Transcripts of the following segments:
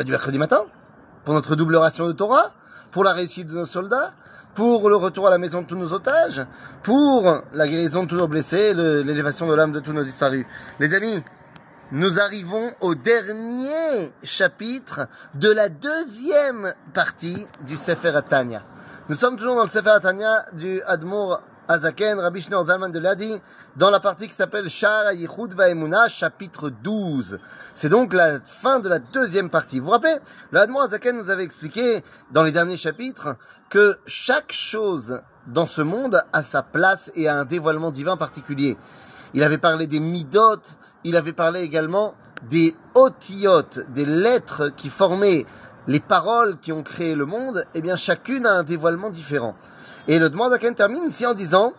bah, Du mercredi matin, pour notre double ration de Torah, pour la réussite de nos soldats, pour le retour à la maison de tous nos otages, pour la guérison de tous nos blessés, l'élévation de l'âme de tous nos disparus. Les amis, nous arrivons au dernier chapitre de la deuxième partie du Sefer Atania. Nous sommes toujours dans le Sefer Atania du Admour Azaken, Rabbi Shneur Zalman de Ladi, dans la partie qui s'appelle Shara Yichud Vaemuna, chapitre 12. C'est donc la fin de la deuxième partie. Vous vous rappelez, le Admour Azaken nous avait expliqué dans les derniers chapitres que chaque chose dans ce monde a sa place et a un dévoilement divin particulier. Il avait parlé des midot, il avait parlé également des otiotes, des lettres qui formaient les paroles qui ont créé le monde, eh bien chacune a un dévoilement différent. Et le Dmandaken termine ici en disant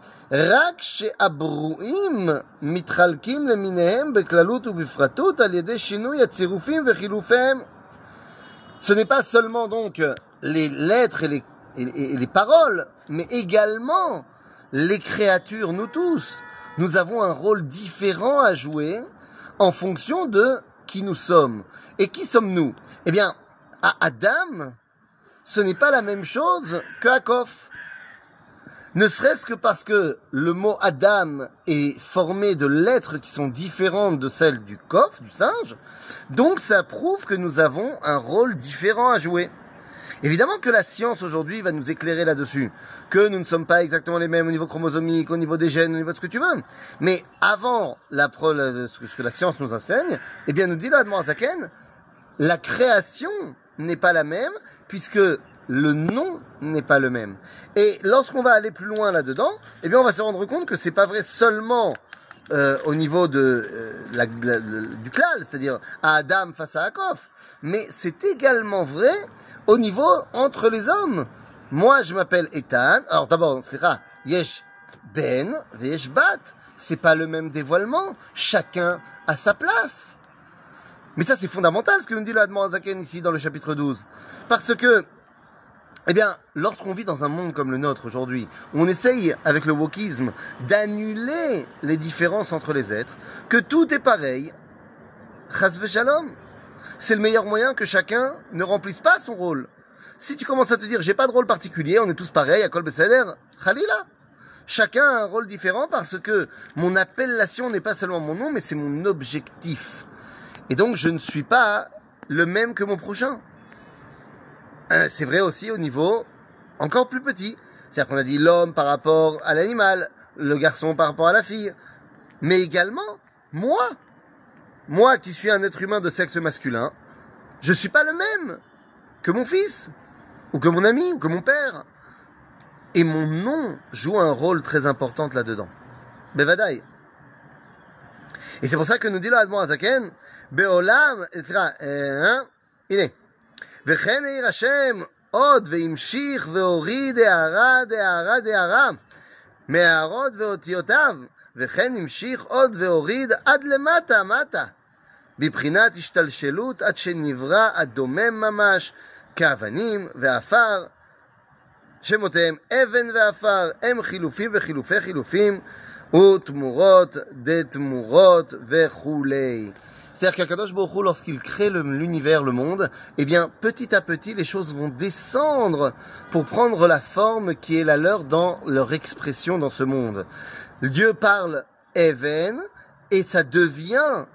leminehem. Ce n'est pas seulement donc les lettres et les, et les paroles, mais également les créatures, nous tous. Nous avons un rôle différent à jouer en fonction de qui nous sommes. Et qui sommes-nous? Eh bien, à Adam, ce n'est pas la même chose qu'à Kof. Ne serait-ce que parce que le mot Adam est formé de lettres qui sont différentes de celles du coffre, du singe, donc ça prouve que nous avons un rôle différent à jouer. Évidemment que la science aujourd'hui va nous éclairer là-dessus, que nous ne sommes pas exactement les mêmes au niveau chromosomique, au niveau des gènes, au niveau de ce que tu veux. Mais avant la, ce que la science nous enseigne, eh bien nous dit là, Zaken, la création n'est pas la même, puisque le nom n'est pas le même. Et lorsqu'on va aller plus loin là-dedans, eh bien, on va se rendre compte que c'est pas vrai seulement euh, au niveau de euh, du klal, c'est-à-dire à Adam face à Akof, mais c'est également vrai au niveau entre les hommes. Moi, je m'appelle Ethan. Alors d'abord, c'est Yesh Ben, Yesh Bat. C'est pas le même dévoilement. Chacun a sa place. Mais ça, c'est fondamental ce que nous dit le Zaken ici dans le chapitre 12. Parce que eh bien, lorsqu'on vit dans un monde comme le nôtre aujourd'hui, on essaye, avec le wokisme, d'annuler les différences entre les êtres, que tout est pareil, shalom, c'est le meilleur moyen que chacun ne remplisse pas son rôle. Si tu commences à te dire, j'ai pas de rôle particulier, on est tous pareils, à Kol Khalila. Chacun a un rôle différent parce que mon appellation n'est pas seulement mon nom, mais c'est mon objectif. Et donc, je ne suis pas le même que mon prochain. Euh, c'est vrai aussi au niveau encore plus petit. C'est-à-dire qu'on a dit l'homme par rapport à l'animal, le garçon par rapport à la fille. Mais également, moi, moi qui suis un être humain de sexe masculin, je ne suis pas le même que mon fils, ou que mon ami, ou que mon père. Et mon nom joue un rôle très important là-dedans. Bevadaï. Et c'est pour ça que nous dit le Admon Azaken, Beolam? Il est. וכן העיר השם עוד והמשיך והוריד הערה דהערה דהערה מהערות ואותיותיו וכן המשיך עוד והוריד עד למטה מטה בבחינת השתלשלות עד שנברא הדומם ממש כאבנים ועפר שמותיהם אבן ועפר הם חילופים וחילופי חילופים C'est-à-dire qu'Akadosh Baruch lorsqu'il crée l'univers, le monde, eh bien, petit à petit, les choses vont descendre pour prendre la forme qui est la leur dans leur expression dans ce monde. Dieu parle Even, et ça devient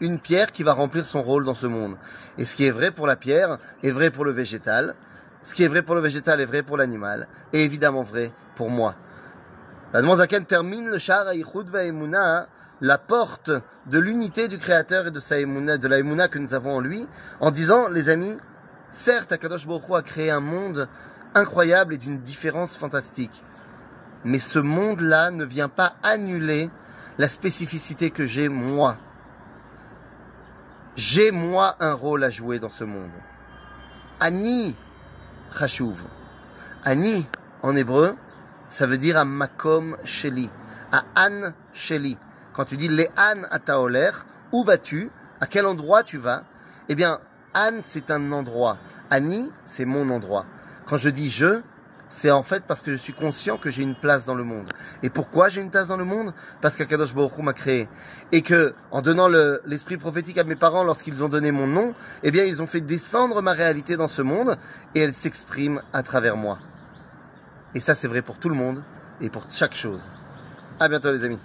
une pierre qui va remplir son rôle dans ce monde. Et ce qui est vrai pour la pierre est vrai pour le végétal. Ce qui est vrai pour le végétal est vrai pour l'animal. Et évidemment vrai pour moi. La Zaken termine le Shara Yichud Va'emuna la porte de l'unité du Créateur et de, sa de la Emouna que nous avons en lui, en disant, les amis, certes, Akadosh Baruch a créé un monde incroyable et d'une différence fantastique, mais ce monde-là ne vient pas annuler la spécificité que j'ai moi. J'ai moi un rôle à jouer dans ce monde. Ani Chashuv. Ani, en hébreu, ça veut dire à Makom Sheli, à An Sheli. Quand tu dis Le'an ataoler, où vas-tu? À quel endroit tu vas? Eh bien, An, c'est un endroit. Ani, c'est mon endroit. Quand je dis je, c'est en fait parce que je suis conscient que j'ai une place dans le monde. Et pourquoi j'ai une place dans le monde? Parce qu'Akadosh Baruch m'a créé. Et que, en donnant l'esprit prophétique à mes parents lorsqu'ils ont donné mon nom, eh bien, ils ont fait descendre ma réalité dans ce monde et elle s'exprime à travers moi. Et ça, c'est vrai pour tout le monde et pour chaque chose. À bientôt, les amis.